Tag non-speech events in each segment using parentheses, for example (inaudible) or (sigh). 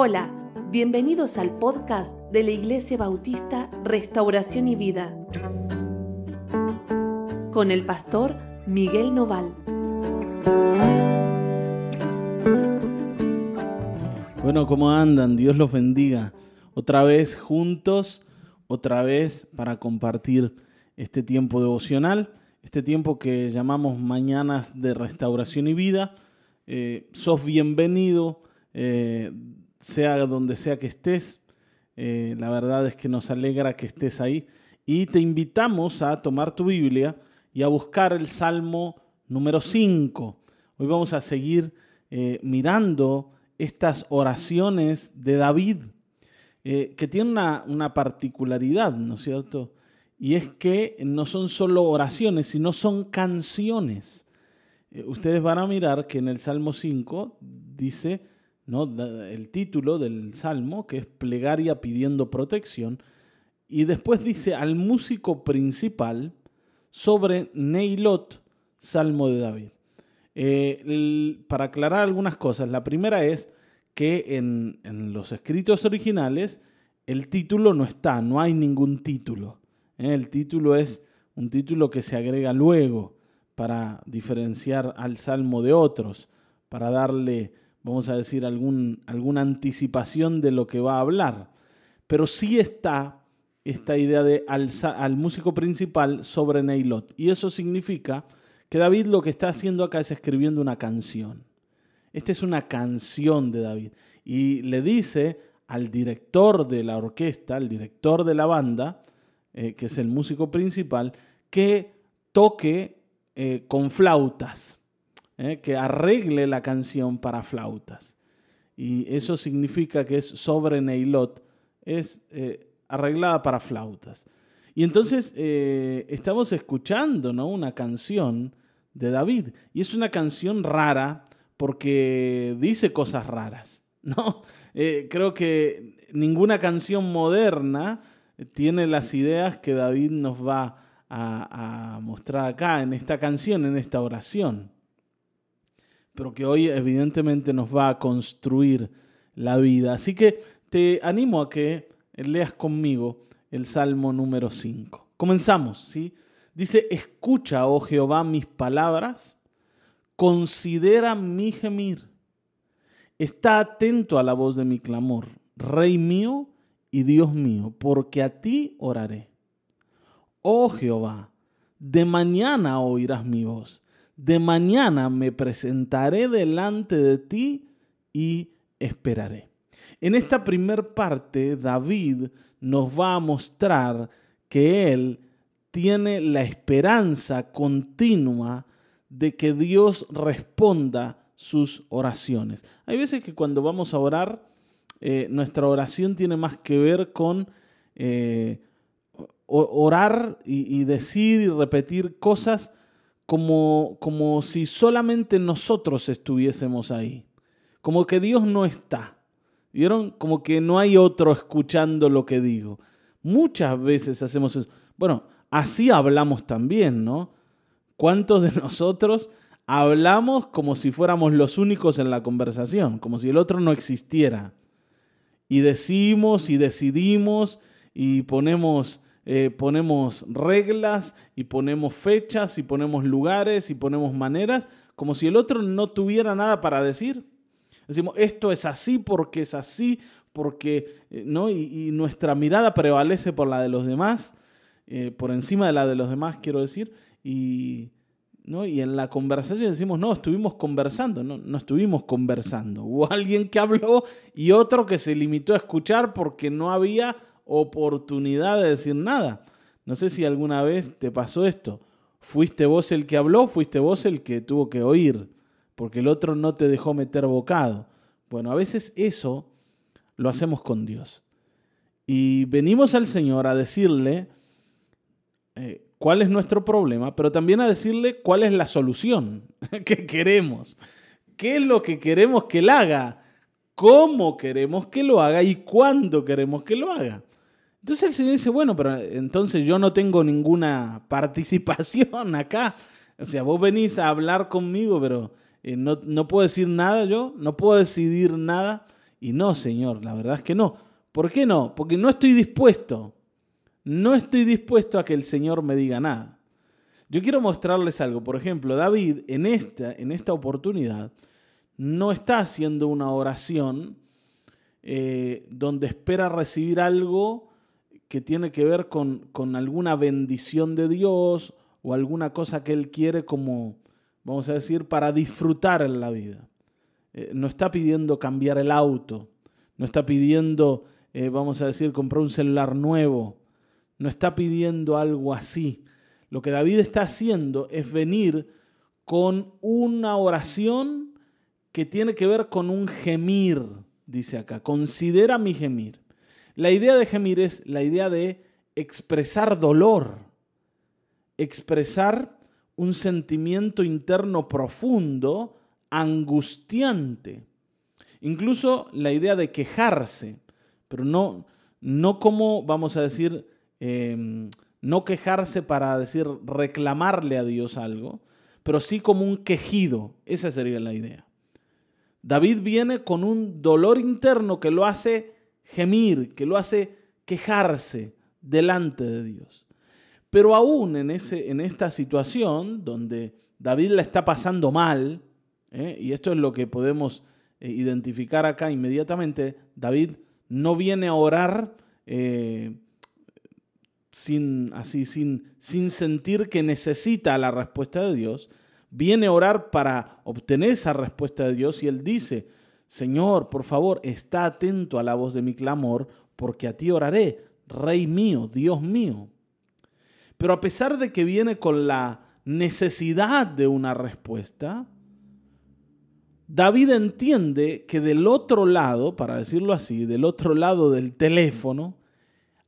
Hola, bienvenidos al podcast de la Iglesia Bautista Restauración y Vida con el pastor Miguel Noval. Bueno, ¿cómo andan? Dios los bendiga. Otra vez juntos, otra vez para compartir este tiempo devocional, este tiempo que llamamos Mañanas de Restauración y Vida. Eh, sos bienvenido. Eh, sea donde sea que estés. Eh, la verdad es que nos alegra que estés ahí. Y te invitamos a tomar tu Biblia y a buscar el Salmo número 5. Hoy vamos a seguir eh, mirando estas oraciones de David, eh, que tienen una, una particularidad, ¿no es cierto? Y es que no son solo oraciones, sino son canciones. ustedes van a mirar que en el Salmo 5 dice, el título del salmo, que es plegaria pidiendo protección, y después dice al músico principal sobre Neilot, salmo de David. Eh, para aclarar algunas cosas, la primera es que en, los escritos originales el título no está, no hay ningún título. ¿eh? El título es un título que se agrega luego para diferenciar al salmo de otros, para darle vamos a decir, alguna anticipación de lo que va a hablar. Pero sí está esta idea de al músico principal sobre Neilot. Y eso significa que David lo que está haciendo acá es escribiendo una canción. Esta es una canción de David. Y le dice al director de la orquesta, al director de la banda, eh, que es el músico principal, que toque eh, con flautas. ¿Eh? que arregle la canción para flautas. Y eso significa que es sobre Neilot, es eh, arreglada para flautas. Y entonces eh, estamos escuchando ¿no? una canción de David. Y es una canción rara porque dice cosas raras. (laughs) ¿no? creo que ninguna canción moderna tiene las ideas que David nos va a mostrar acá en esta canción, en esta oración pero que hoy evidentemente nos va a construir la vida. Así que te animo a que leas conmigo el Salmo número 5. Comenzamos, ¿sí? Dice, escucha, oh Jehová, mis palabras, considera mi gemir, está atento a la voz de mi clamor, Rey mío y Dios mío, porque a ti oraré. Oh Jehová, de mañana oirás mi voz de mañana me presentaré delante de ti y esperaré. En esta primer parte, David nos va a mostrar que él tiene la esperanza continua de que Dios responda sus oraciones. Hay veces que cuando vamos a orar, eh, nuestra oración tiene más que ver con eh, orar y decir y repetir cosas como, como si solamente nosotros estuviésemos ahí, como que Dios no está. ¿Vieron? Como que no hay otro escuchando lo que digo. Muchas veces hacemos eso. Bueno, así hablamos también, ¿no? ¿Cuántos de (laughs) nosotros hablamos como si fuéramos los únicos en la conversación, como si el otro no existiera? Y decimos y decidimos y ponemos eh, ponemos reglas y ponemos fechas y ponemos lugares y ponemos maneras, como si el otro no tuviera nada para decir. Decimos, esto es así porque es así, porque, eh, ¿no? Y, nuestra mirada prevalece por la de los demás, eh, por encima de la de los demás, quiero decir, y, ¿no? y en la conversación decimos, no, estuvimos conversando, no, no estuvimos conversando. (laughs) Hubo alguien que habló y otro que se limitó a escuchar porque no había oportunidad de decir nada. No sé si alguna vez te pasó esto. ¿Fuiste vos el que habló? ¿Fuiste vos el que tuvo que oír? Porque el otro no te dejó meter bocado. Bueno, a veces eso lo hacemos con Dios. Y venimos al Señor a decirle eh, cuál es nuestro problema, pero también a decirle cuál es la solución (laughs) que queremos. ¿Qué es lo que queremos que Él haga? ¿Cómo queremos que lo haga? ¿Y cuándo queremos que lo haga? Entonces el Señor dice, bueno, pero entonces yo no tengo ninguna (laughs) participación acá. O sea, vos venís a hablar conmigo, pero eh, no, no puedo decir nada yo, no puedo decidir nada. Y no, Señor, la verdad es que no. ¿Por qué no? Porque no estoy dispuesto. No estoy dispuesto a que el Señor me diga nada. Yo quiero mostrarles algo. Por ejemplo, David en esta, en esta oportunidad no está haciendo una oración eh, donde espera recibir algo que tiene que ver con, con, alguna bendición de Dios o alguna cosa que él quiere como, vamos a decir, para disfrutar en la vida. Eh, no está pidiendo cambiar el auto, no está pidiendo, eh, vamos a decir, comprar un celular nuevo, no está pidiendo algo así. Lo que David está haciendo es venir con una oración que tiene que ver con un gemir dice acá, considera mi gemir. La idea de gemir es la idea de expresar dolor, expresar un sentimiento interno profundo, angustiante. Incluso la idea de quejarse, pero no, no como, vamos a decir, em, no quejarse para decir reclamarle a Dios algo, pero sí como un quejido. Esa sería la idea. David viene con un dolor interno que lo hace gemir, que lo hace quejarse delante de Dios. Pero aún en, ese, en esta situación donde David la está pasando mal, ¿eh? y esto es lo que podemos eh, identificar acá inmediatamente, David no viene a orar eh, sin, así, sin, sin sentir que necesita la respuesta de Dios, viene a orar para obtener esa respuesta de Dios y él dice, Señor, por favor, está atento a la voz de mi clamor, porque a ti oraré, Rey mío, Dios mío. Pero a pesar de que viene con la necesidad de una respuesta, David entiende que del otro lado, para decirlo así, del otro lado del teléfono,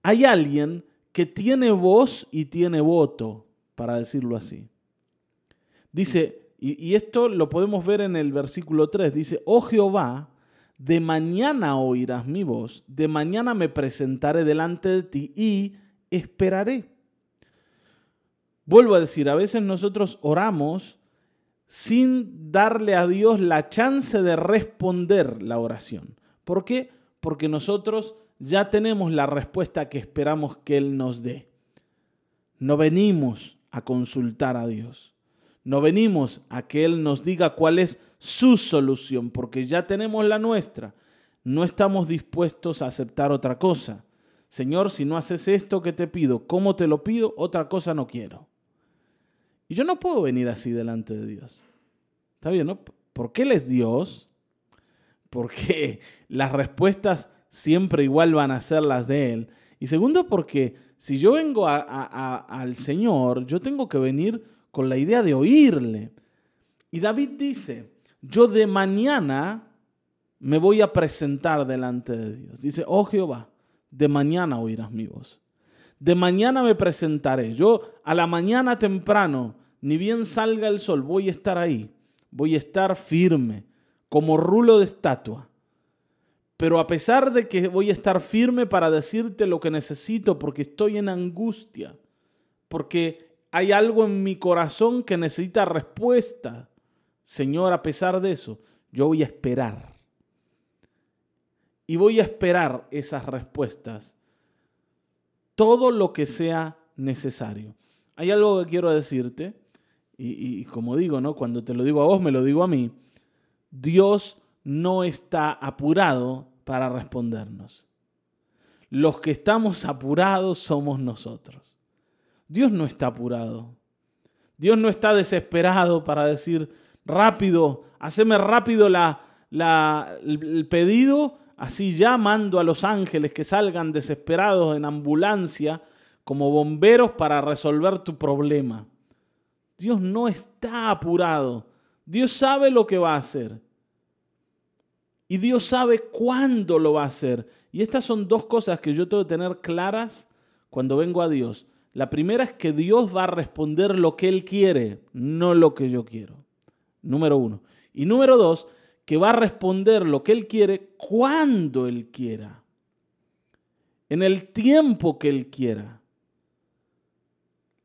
hay alguien que tiene voz y tiene voto, para decirlo así. Dice, y, esto lo podemos ver en el versículo 3, dice, oh Jehová, de mañana oirás mi voz, de mañana me presentaré delante de ti y esperaré. Vuelvo a decir, a veces nosotros oramos sin darle a Dios la chance de responder la oración. ¿Por qué? Porque nosotros ya tenemos la respuesta que esperamos que Él nos dé. No venimos a consultar a Dios. No venimos a que Él nos diga cuál es su solución, porque ya tenemos la nuestra. No estamos dispuestos a aceptar otra cosa. Señor, si no haces esto que te pido, ¿cómo te lo pido? Otra cosa no quiero. Y yo no puedo venir así delante de Dios. ¿Está bien, no? Porque Él es Dios, porque (laughs) las respuestas siempre igual van a ser las de Él. Y segundo, porque si yo vengo al Señor, yo tengo que venir con la idea de oírle. Y David dice, yo de mañana me voy a presentar delante de Dios. Dice, oh Jehová, de mañana oirás mi voz. De mañana me presentaré. Yo a la mañana temprano, ni bien salga el sol, voy a estar ahí. Voy a estar firme, como rulo de estatua. Pero a pesar de que voy a estar firme para decirte lo que necesito, porque estoy en angustia, porque hay algo en mi corazón que necesita respuesta. Señor, a pesar de eso, yo voy a esperar. Y voy a esperar esas respuestas. Todo lo que sea necesario. Hay algo que quiero decirte, y, como digo, ¿no? Cuando te lo digo a vos, me lo digo a mí. Dios no está apurado para respondernos. Los que estamos apurados somos nosotros. Dios no está apurado. Dios no está desesperado para decir, rápido, haceme rápido la, el pedido, así ya mando a los ángeles que salgan desesperados en ambulancia como bomberos para resolver tu problema. Dios no está apurado. Dios sabe lo que va a hacer. Y Dios sabe cuándo lo va a hacer. Y estas son dos cosas que yo tengo que tener claras cuando vengo a Dios. La primera es que Dios va a responder lo que Él quiere, no lo que yo quiero. Número uno. Y número dos, que va a responder lo que Él quiere cuando Él quiera. En el tiempo que Él quiera.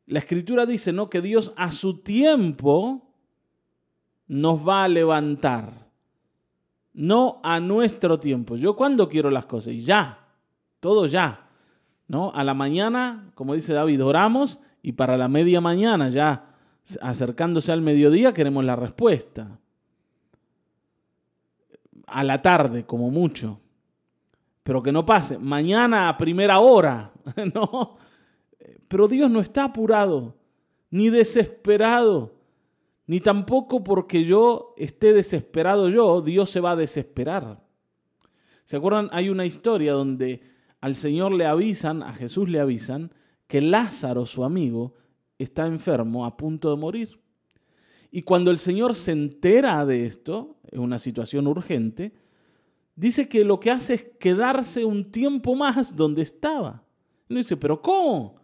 La escritura dice, ¿no? Que Dios a su tiempo nos va a levantar. no a nuestro tiempo. Yo cuando quiero las cosas y ya, todo ya. ¿No? A la mañana, como dice David, oramos y para la media mañana, ya acercándose al mediodía, queremos la respuesta. A la tarde, como mucho. Pero que no pase. Mañana a primera hora. (laughs) no. Pero Dios no está apurado, ni desesperado, ni tampoco porque yo esté desesperado yo, Dios se va a desesperar. ¿Se acuerdan? Hay una historia donde al Señor le avisan, a Jesús le avisan, que Lázaro, su amigo, está enfermo, a punto de morir. Y cuando el Señor se entera de esto, es una situación urgente, dice que lo que hace es quedarse un tiempo más donde estaba. Y dice, pero ¿cómo?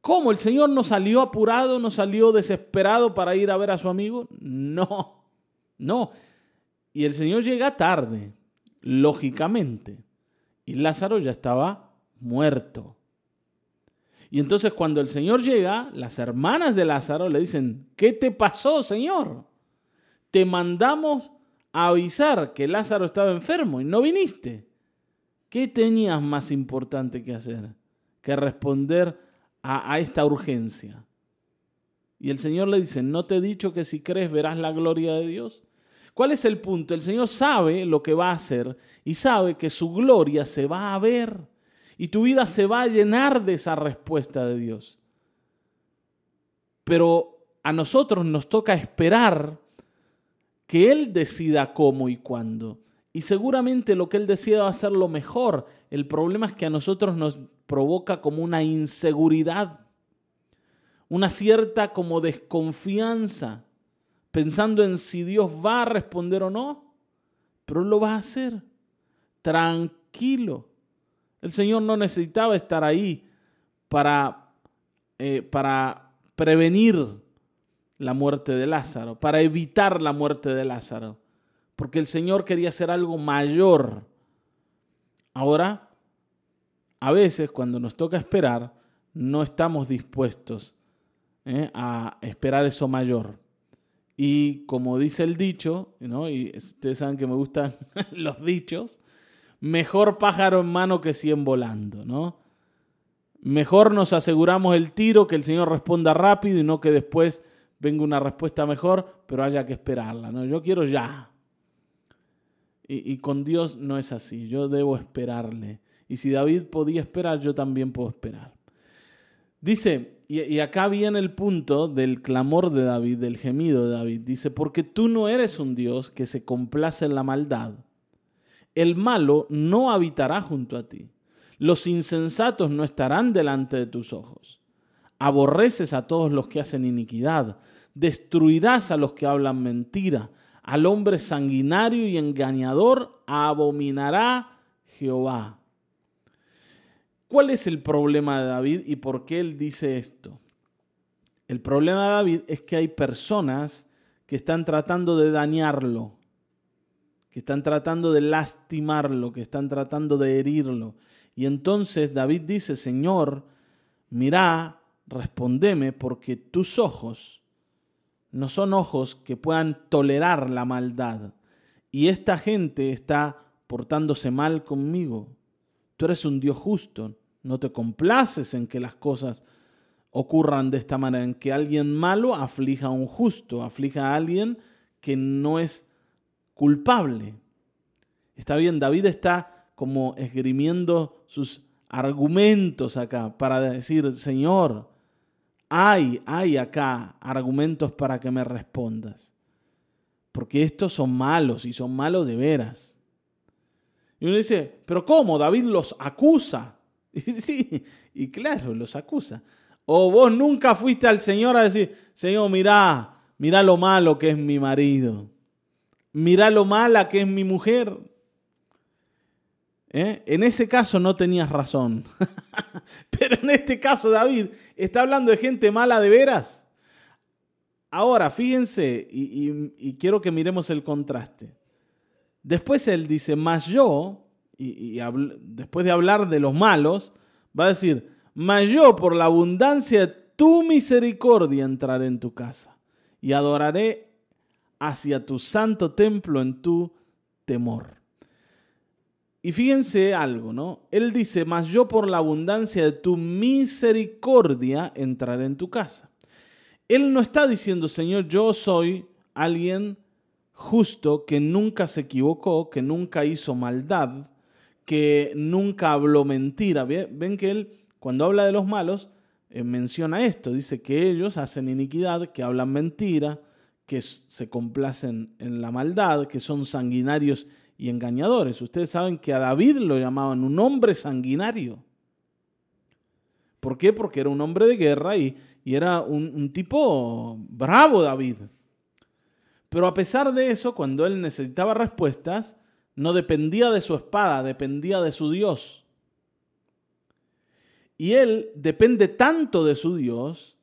¿Cómo? ¿El Señor no salió apurado, no salió desesperado para ir a ver a su amigo? No, no. Y el Señor llega tarde, lógicamente. Y Lázaro ya estaba muerto. Y entonces cuando el Señor llega, las hermanas de Lázaro le dicen, ¿qué te pasó, Señor? Te mandamos a avisar que Lázaro estaba enfermo y no viniste. ¿Qué tenías más importante que hacer que responder a, a esta urgencia? Y el Señor le dice, ¿no te he dicho que si crees verás la gloria de Dios? ¿Cuál es el punto? El Señor sabe lo que va a hacer y sabe que su gloria se va a ver y tu vida se va a llenar de esa respuesta de Dios. Pero a nosotros nos toca esperar que Él decida cómo y cuándo. Y seguramente lo que Él decida va a ser lo mejor. El problema es que a nosotros nos provoca como una inseguridad, una cierta como desconfianza, pensando en si Dios va a responder o no. Pero lo va a hacer. Tranquilo. El Señor no necesitaba estar ahí para, eh, para prevenir la muerte de Lázaro, para evitar la muerte de Lázaro, porque el Señor quería hacer algo mayor. Ahora, a veces cuando nos toca esperar, no estamos dispuestos eh, a esperar eso mayor. Y como dice el dicho, y ustedes saben que me gustan (laughs) los dichos, mejor pájaro en mano que cien volando, ¿no? Mejor nos aseguramos el tiro, que el Señor responda rápido y no que después venga una respuesta mejor, pero haya que esperarla, ¿no? Yo quiero ya. Y, y con Dios no es así, yo debo esperarle. Y si David podía esperar, yo también puedo esperar. Dice, y, acá viene el punto del clamor de David, del gemido de David. Dice, porque tú no eres un Dios que se complace en la maldad el malo no habitará junto a ti. Los insensatos no estarán delante de tus ojos. Aborreces a todos los que hacen iniquidad. Destruirás a los que hablan mentira. Al hombre sanguinario y engañador abominará Jehová. ¿Cuál es el problema de David y por qué él dice esto? El problema de David es que hay personas que están tratando de dañarlo que están tratando de lastimarlo, que están tratando de herirlo. Y entonces David dice, Señor, mira, respondeme, porque tus ojos no son ojos que puedan tolerar la maldad. Y esta gente está portándose mal conmigo. Tú eres un Dios justo, no te complaces en que las cosas ocurran de esta manera, en que alguien malo aflija a un justo, aflija a alguien que no es culpable. Está bien, David está como esgrimiendo sus argumentos acá para decir, Señor, hay, hay acá argumentos para que me respondas. Porque estos son malos y son malos de veras. Y uno dice, pero ¿cómo? David los acusa. (laughs) Y sí, y claro, los acusa. O vos nunca fuiste al Señor a decir, Señor, mira, mira lo malo que es mi marido mira lo mala que es mi mujer. ¿Eh? En ese caso no tenías razón. (laughs) Pero en este caso David está hablando de gente mala de veras. Ahora, fíjense, y, quiero que miremos el contraste. Después él dice, mas yo, y, después de hablar de los malos, va a decir, mas yo por la abundancia de tu misericordia entraré en tu casa y adoraré hacia tu santo templo en tu temor. Y fíjense algo, ¿no? Él dice, mas yo por la abundancia de tu misericordia entraré en tu casa. Él no está diciendo, Señor, yo soy alguien justo que nunca se equivocó, que nunca hizo maldad, que nunca habló mentira. Ven que él, cuando habla de los malos, eh, menciona esto. Dice que ellos hacen iniquidad, que hablan mentira, que se complacen en la maldad, que son sanguinarios y engañadores. Ustedes saben que a David lo llamaban un hombre sanguinario. ¿Por qué? Porque era un hombre de guerra y, era un, un tipo bravo David. Pero a pesar de eso, cuando él necesitaba respuestas, no dependía de su espada, dependía de su Dios. Y él depende tanto de su Dios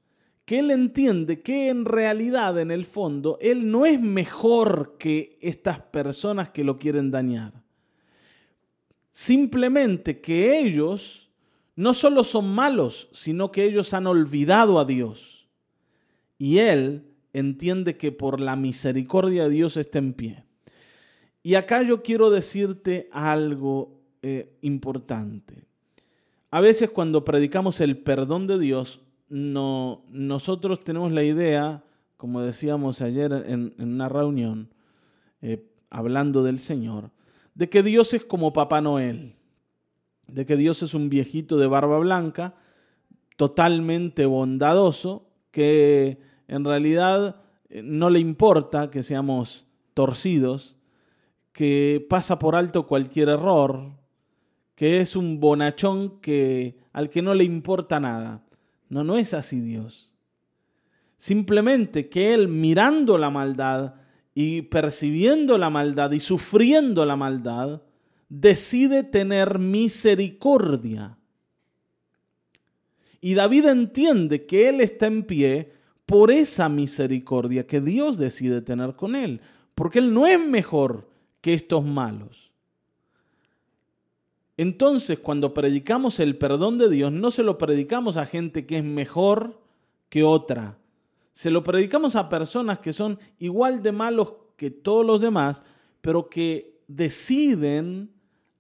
que él entiende que en realidad, en el fondo, él no es mejor que estas personas que lo quieren dañar. Simplemente que ellos no solo son malos, sino que ellos han olvidado a Dios. Y él entiende que por la misericordia de Dios está en pie. Y acá yo quiero decirte algo eh, importante. A veces cuando predicamos el perdón de Dios, no, nosotros tenemos la idea, como decíamos ayer en, una reunión, eh, hablando del Señor, de que Dios es como Papá Noel, de que Dios es un viejito de barba blanca, totalmente bondadoso, que en realidad eh, no le importa que seamos torcidos, que pasa por alto cualquier error, que es un bonachón que, al que no le importa nada. No, no es así Dios. Simplemente que Él mirando la maldad y percibiendo la maldad y sufriendo la maldad, decide tener misericordia. Y David entiende que Él está en pie por esa misericordia que Dios decide tener con Él, porque Él no es mejor que estos malos. Entonces, cuando predicamos el perdón de Dios, no se lo predicamos a gente que es mejor que otra. Se lo predicamos a personas que son igual de malos que todos los demás, pero que deciden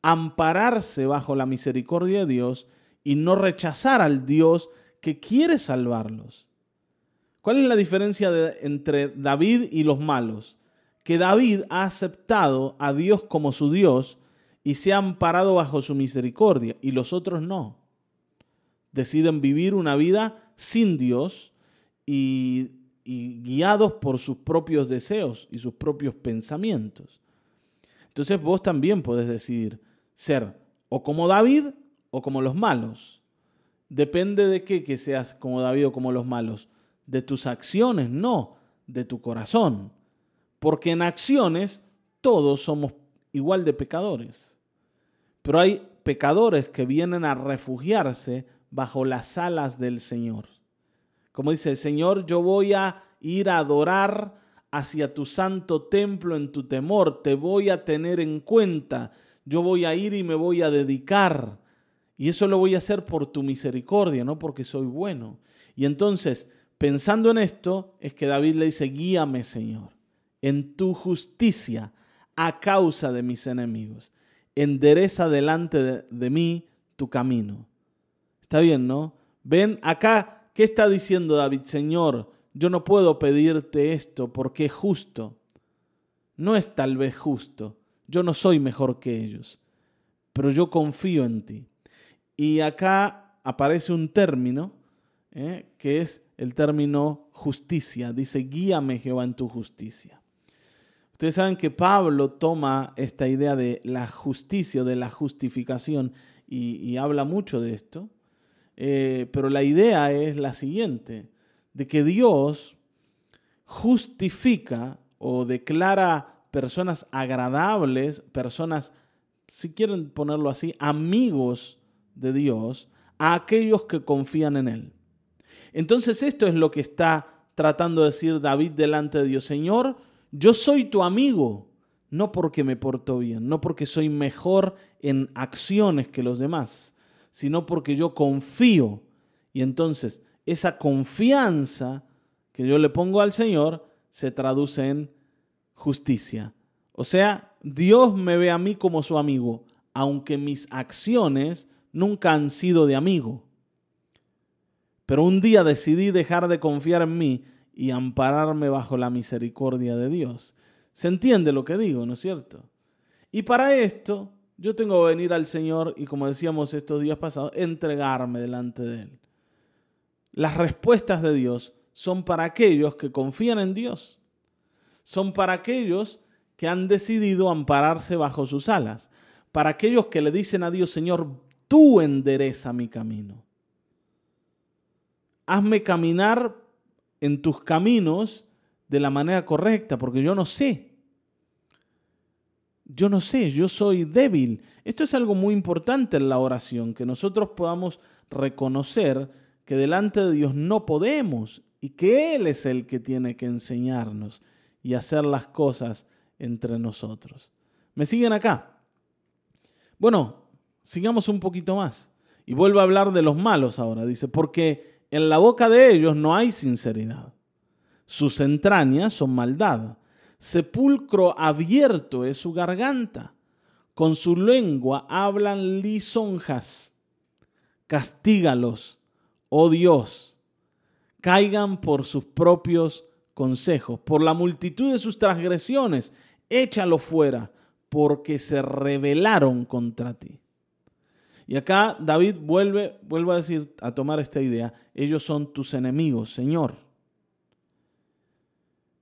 ampararse bajo la misericordia de Dios y no rechazar al Dios que quiere salvarlos. ¿Cuál es la diferencia entre David y los malos? Que David ha aceptado a Dios como su Dios, y se han parado bajo su misericordia y los otros no. Deciden vivir una vida sin Dios y, y guiados por sus propios deseos y sus propios pensamientos. Entonces vos también podés decidir ser o como David o como los malos. Depende de qué que seas como David o como los malos. De tus acciones, no, de tu corazón. Porque en acciones todos somos igual de pecadores. Pero hay pecadores que vienen a refugiarse bajo las alas del Señor. Como dice el Señor, yo voy a ir a adorar hacia tu santo templo en tu temor, te voy a tener en cuenta, yo voy a ir y me voy a dedicar. Y eso lo voy a hacer por tu misericordia, no porque soy bueno. Y entonces, pensando en esto, es que David le dice, guíame Señor, en tu justicia a causa de mis enemigos endereza delante de, mí tu camino. Está bien, ¿no? Ven acá, ¿qué está diciendo David? Señor, yo no puedo pedirte esto porque es justo. No es tal vez justo. Yo no soy mejor que ellos, pero yo confío en ti. Y acá aparece un término ¿eh? que es el término justicia. Dice, guíame Jehová en tu justicia. Ustedes saben que Pablo toma esta idea de la justicia, de la justificación, y, habla mucho de esto. Eh, pero la idea es la siguiente, de que Dios justifica o declara personas agradables, personas, si quieren ponerlo así, amigos de Dios, a aquellos que confían en Él. Entonces esto es lo que está tratando de decir David delante de Dios. Señor, yo soy tu amigo, no porque me porto bien, no porque soy mejor en acciones que los demás, sino porque yo confío. Y entonces esa confianza que yo le pongo al Señor se traduce en justicia. O sea, Dios me ve a mí como su amigo, aunque mis acciones nunca han sido de amigo. Pero un día decidí dejar de confiar en mí y ampararme bajo la misericordia de Dios. ¿Se entiende lo que digo, no es cierto? Y para esto yo tengo que venir al Señor y, como decíamos estos días pasados, entregarme delante de Él. Las respuestas de Dios son para aquellos que confían en Dios. Son para aquellos que han decidido ampararse bajo sus alas. Para aquellos que le dicen a Dios, Señor, tú endereza mi camino. Hazme caminar en tus caminos de la manera correcta, porque yo no sé. Yo no sé, yo soy débil. Esto es algo muy importante en la oración, que nosotros podamos reconocer que delante de Dios no podemos y que Él es el que tiene que enseñarnos y hacer las cosas entre nosotros. ¿Me siguen acá? Bueno, sigamos un poquito más. Y vuelvo a hablar de los malos ahora. Dice, porque en la boca de ellos no hay sinceridad. Sus entrañas son maldad. Sepulcro abierto es su garganta. Con su lengua hablan lisonjas. Castígalos, oh Dios. Caigan por sus propios consejos, por la multitud de sus transgresiones. Échalo fuera, porque se rebelaron contra ti. Y acá David vuelve, vuelve a decir, a tomar esta idea, ellos son tus enemigos, Señor.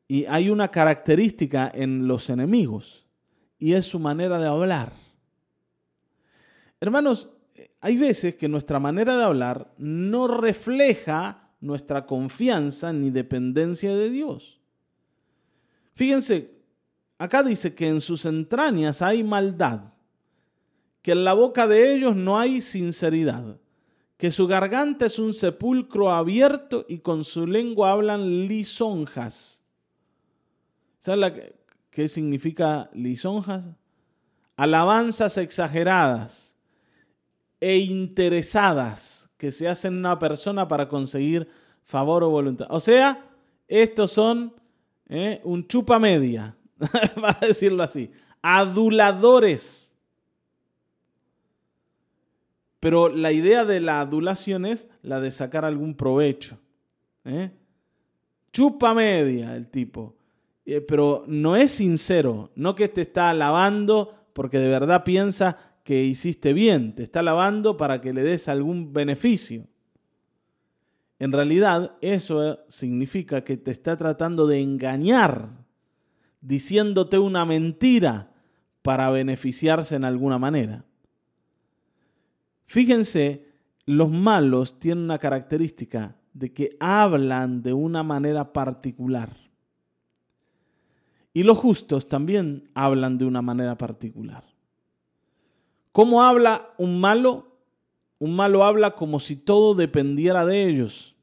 Y hay una característica en los enemigos, y es su manera de hablar. Hermanos, hay veces que nuestra manera de hablar no refleja nuestra confianza ni dependencia de Dios. Fíjense, acá dice que en sus entrañas hay maldad que en la boca de ellos no hay sinceridad, que su garganta es un sepulcro abierto y con su lengua hablan lisonjas. ¿Sabes qué significa lisonjas? Alabanzas exageradas e interesadas que se hacen una persona para conseguir favor o voluntad. O sea, estos son ¿eh? un chupa media, (laughs) para decirlo así, aduladores pero la idea de la adulación es la de sacar algún provecho. ¿eh? Chupa media el tipo. Eh, pero no es sincero, no que te está alabando porque de verdad piensa que hiciste bien, te está alabando para que le des algún beneficio. En realidad eso significa que te está tratando de engañar, diciéndote una mentira para beneficiarse en alguna manera. Fíjense, los malos tienen una característica de que hablan de una manera particular. Y los justos también hablan de una manera particular. ¿Cómo habla un malo? Un malo habla como si todo dependiera de ellos.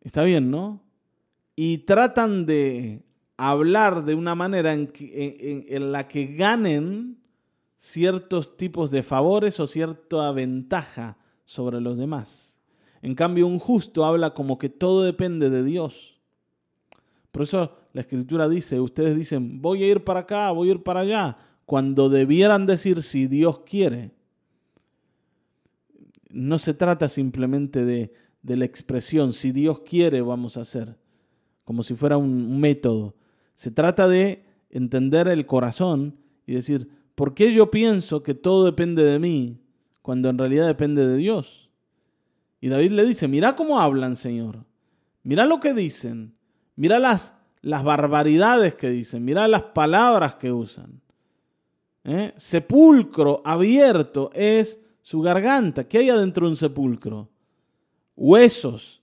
Está bien, ¿no? Y tratan de hablar de una manera en, la que ganen ciertos tipos de favores o cierta ventaja sobre los demás. En cambio, un justo habla como que todo depende de Dios. Por eso la escritura dice, ustedes dicen, voy a ir para acá, voy a ir para allá, cuando debieran decir si Dios quiere. No se trata simplemente de, de la expresión, si Dios quiere vamos a hacer, como si fuera un método. Se trata de entender el corazón y decir, ¿Por qué yo pienso que todo depende de mí cuando en realidad depende de Dios? Y David le dice, mira cómo hablan, Señor. Mira lo que dicen. Mira las, las barbaridades que dicen. Mira las palabras que usan. ¿Eh? Sepulcro abierto es su garganta. ¿Qué hay adentro de un sepulcro? Huesos,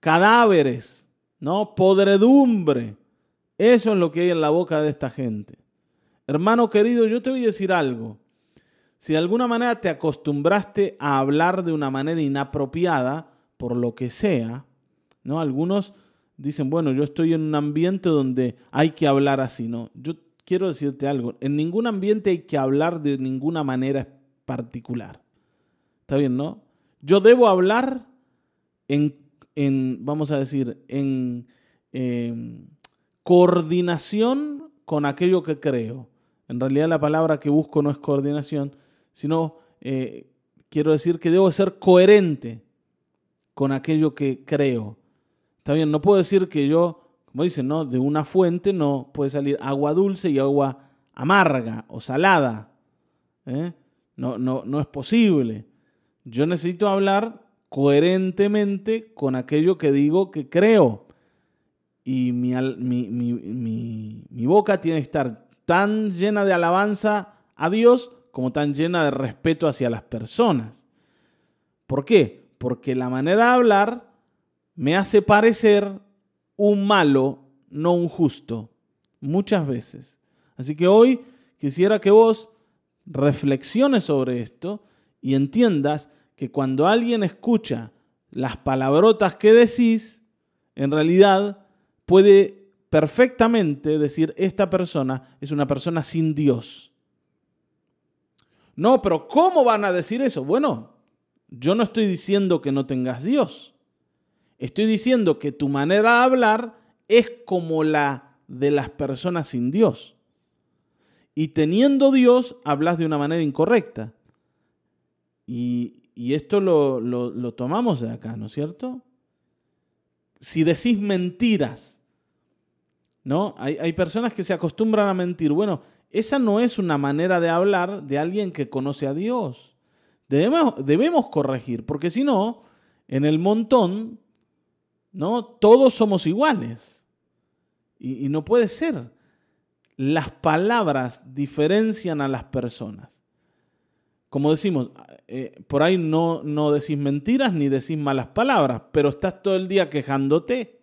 cadáveres, ¿no? Podredumbre. Eso es lo que hay en la boca de esta gente. Hermano querido, yo te voy a decir algo. Si de alguna manera te acostumbraste a hablar de una manera inapropiada, por lo que sea, ¿no? Algunos dicen, bueno, yo estoy en un ambiente donde hay que hablar así, ¿no? Yo quiero decirte algo, en ningún ambiente hay que hablar de ninguna manera particular. ¿Está bien, no? Yo debo hablar en, en vamos a decir, en, en coordinación con aquello que creo. En realidad la palabra que busco no es coordinación, sino eh, quiero decir que debo ser coherente con aquello que creo. Está bien, no puedo decir que yo, como dicen, ¿no? De una fuente no puede salir agua dulce y agua amarga o salada. ¿eh? No, no, no es posible. Yo necesito hablar coherentemente con aquello que digo que creo. Y mi, mi, mi, boca tiene que estar tan llena de alabanza a Dios como tan llena de respeto hacia las personas. ¿Por qué? Porque la manera de hablar me hace parecer un malo, no un justo, muchas veces. Así que hoy quisiera que vos reflexiones sobre esto y entiendas que cuando alguien escucha las palabrotas que decís, en realidad puede perfectamente decir esta persona es una persona sin Dios. No, pero ¿cómo van a decir eso? Bueno, yo no estoy diciendo que no tengas Dios. Estoy diciendo que tu manera de hablar es como la de las personas sin Dios. Y teniendo Dios, hablas de una manera incorrecta. Y, esto lo, tomamos de acá, ¿no es cierto? Si decís mentiras, ¿no? Hay, hay, personas que se acostumbran a mentir. Bueno, esa no es una manera de hablar de alguien que conoce a Dios. Debemos, debemos corregir, porque si no, en el montón, ¿no? Todos somos iguales. y no puede ser las palabras diferencian a las personas. Como decimos, eh, por ahí no, no decís mentiras ni decís malas palabras, pero estás todo el día quejándote.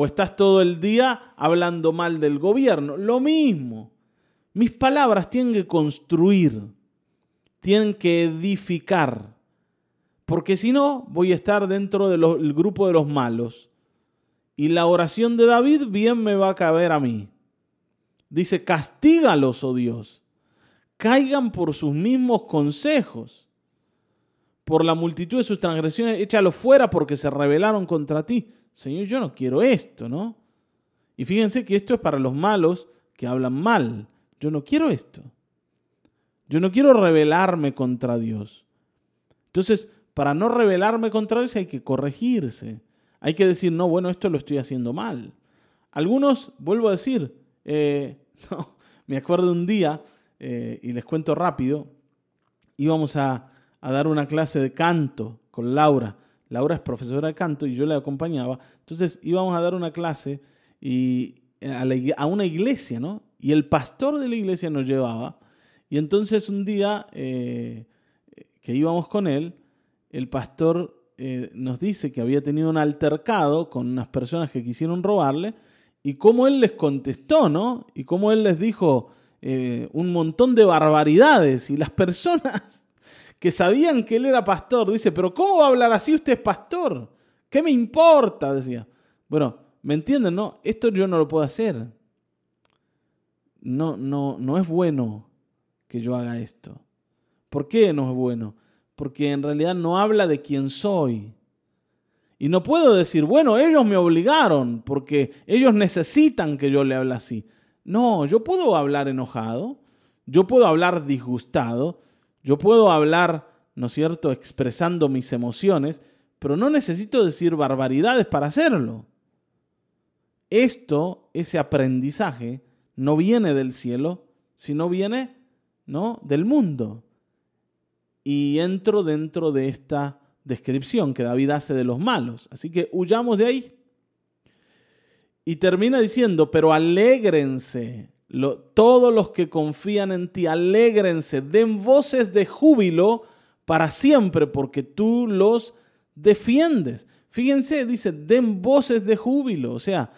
O estás todo el día hablando mal del gobierno. Lo mismo. Mis palabras tienen que construir, tienen que edificar. Porque si no, voy a estar dentro del grupo de los malos. Y la oración de David bien me va a caber a mí. Dice, castígalos, oh Dios. Caigan por sus mismos consejos. Por la multitud de sus transgresiones, échalos fuera porque se rebelaron contra ti. Señor, yo no quiero esto, ¿no? Y fíjense que esto es para los malos que hablan mal. Yo no quiero esto. Yo no quiero rebelarme contra Dios. Entonces, para no rebelarme contra Dios hay que corregirse. Hay que decir, no, bueno, esto lo estoy haciendo mal. Algunos, vuelvo a decir, eh, (laughs) me acuerdo un día, eh, y les cuento rápido, íbamos a, dar una clase de canto con Laura. Laura es profesora de canto y yo le acompañaba. Entonces íbamos a dar una clase y, a, una iglesia, ¿no? Y el pastor de la iglesia nos llevaba. Y entonces un día eh, que íbamos con él, el pastor nos dice que había tenido un altercado con unas personas que quisieron robarle y cómo él les contestó, ¿no? Y cómo él les dijo eh, un montón de barbaridades. Y las personas que sabían que él era pastor, dice, pero ¿cómo va a hablar así usted es pastor? ¿Qué me importa? Decía. Bueno, ¿me entienden, no? Esto yo no lo puedo hacer. No, no, no es bueno que yo haga esto. ¿Por qué no es bueno? Porque en realidad no habla de quién soy. Y no puedo decir, bueno, ellos me obligaron porque ellos necesitan que yo le hable así. No, yo puedo hablar enojado, yo puedo hablar disgustado, yo puedo hablar, ¿no es cierto?, expresando mis emociones, pero no necesito decir barbaridades para hacerlo. Esto, ese aprendizaje, no viene del cielo, sino viene, ¿no?, del mundo. Y entro dentro de esta descripción que David hace de los malos. Así que huyamos de ahí. Y termina diciendo, pero alégrense, todos los que confían en ti, alégrense, den voces de júbilo para siempre, porque tú los defiendes. Fíjense, dice, den voces de júbilo. O sea,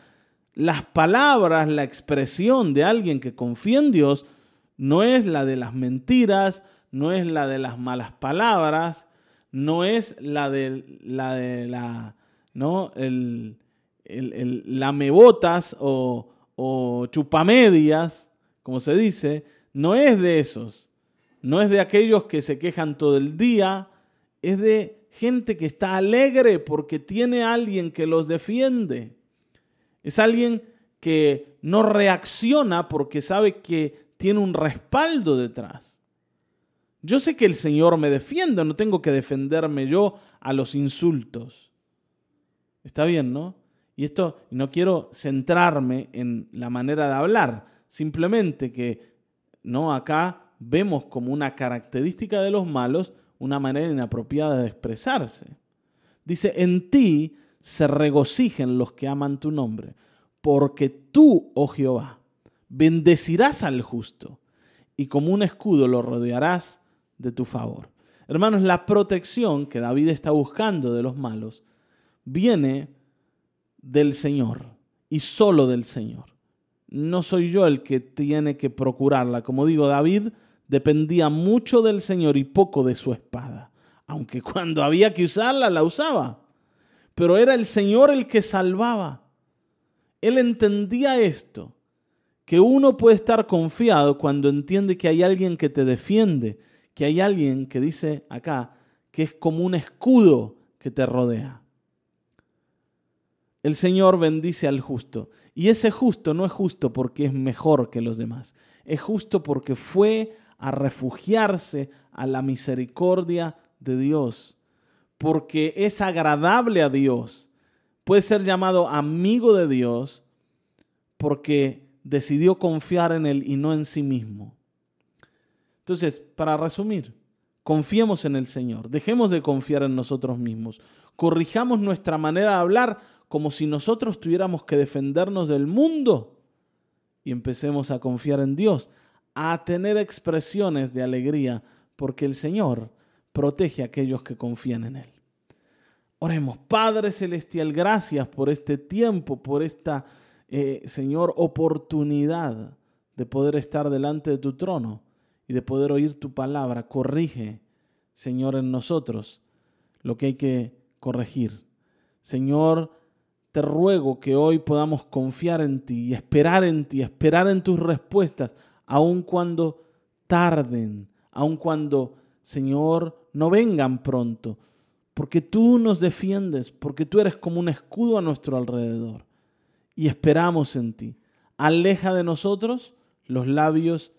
las palabras, la expresión de alguien que confía en Dios no es la de las mentiras, no es la de las malas palabras, no es la de la, de la ¿no? El, el, mebotas o, o chupamedias, como se dice, no es de esos. No es de aquellos que se quejan todo el día, es de gente que está alegre porque tiene a alguien que los defiende. Es alguien que no reacciona porque sabe que tiene un respaldo detrás. Yo sé que el Señor me defiende, no tengo que defenderme yo a los insultos. Está bien, ¿no? Y esto no quiero centrarme en la manera de hablar, simplemente que no acá vemos como una característica de los malos una manera inapropiada de expresarse. Dice, en ti se regocijen los que aman tu nombre, porque tú, oh Jehová, bendecirás al justo y como un escudo lo rodearás de tu favor. Hermanos, la protección que David está buscando de los malos viene del Señor y solo del Señor. No soy yo el que tiene que procurarla. Como digo, David dependía mucho del Señor y poco de su espada, aunque (laughs) cuando había que usarla, la usaba. Pero era el Señor el que salvaba. Él entendía esto, que uno puede estar confiado cuando entiende que hay alguien que te defiende, que hay alguien que dice acá que es como un escudo que te rodea. El Señor bendice al justo. Y ese justo no es justo porque es mejor que los demás. Es justo porque fue a refugiarse a la misericordia de Dios, porque es agradable a Dios. Puede ser llamado amigo de Dios porque decidió confiar en Él y no en sí mismo. Entonces, para resumir, confiemos en el Señor, dejemos de confiar en nosotros mismos, corrijamos nuestra manera de hablar como si nosotros tuviéramos que defendernos del mundo y empecemos a confiar en Dios, a tener expresiones de alegría, porque el Señor protege a aquellos que confían en Él. Oremos, Padre Celestial, gracias por este tiempo, por esta, eh, Señor, oportunidad de poder estar delante de tu trono y de poder oír tu palabra. Corrige, Señor, en nosotros lo que hay que corregir. Señor, te ruego que hoy podamos confiar en ti y esperar en ti, esperar en tus respuestas aun cuando tarden, aun cuando, Señor, no vengan pronto, porque tú nos defiendes, porque tú eres como un escudo a nuestro alrededor y esperamos en ti. Aleja de nosotros los labios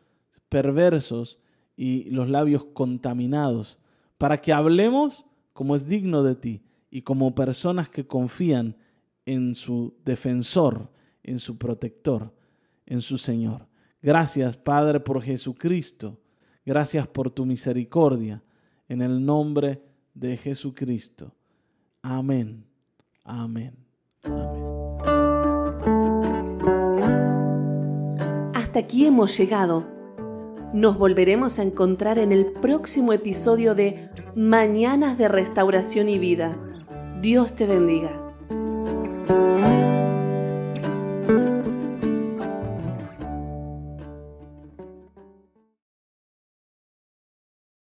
perversos y los labios contaminados, para que hablemos como es digno de ti y como personas que confían en su defensor, en su protector, en su Señor. Gracias, Padre, por Jesucristo. Gracias por tu misericordia. En el nombre de Jesucristo. Amén. Amén. Amén. Hasta aquí hemos llegado. Nos volveremos a encontrar en el próximo episodio de Mañanas de Restauración y Vida. Dios te bendiga.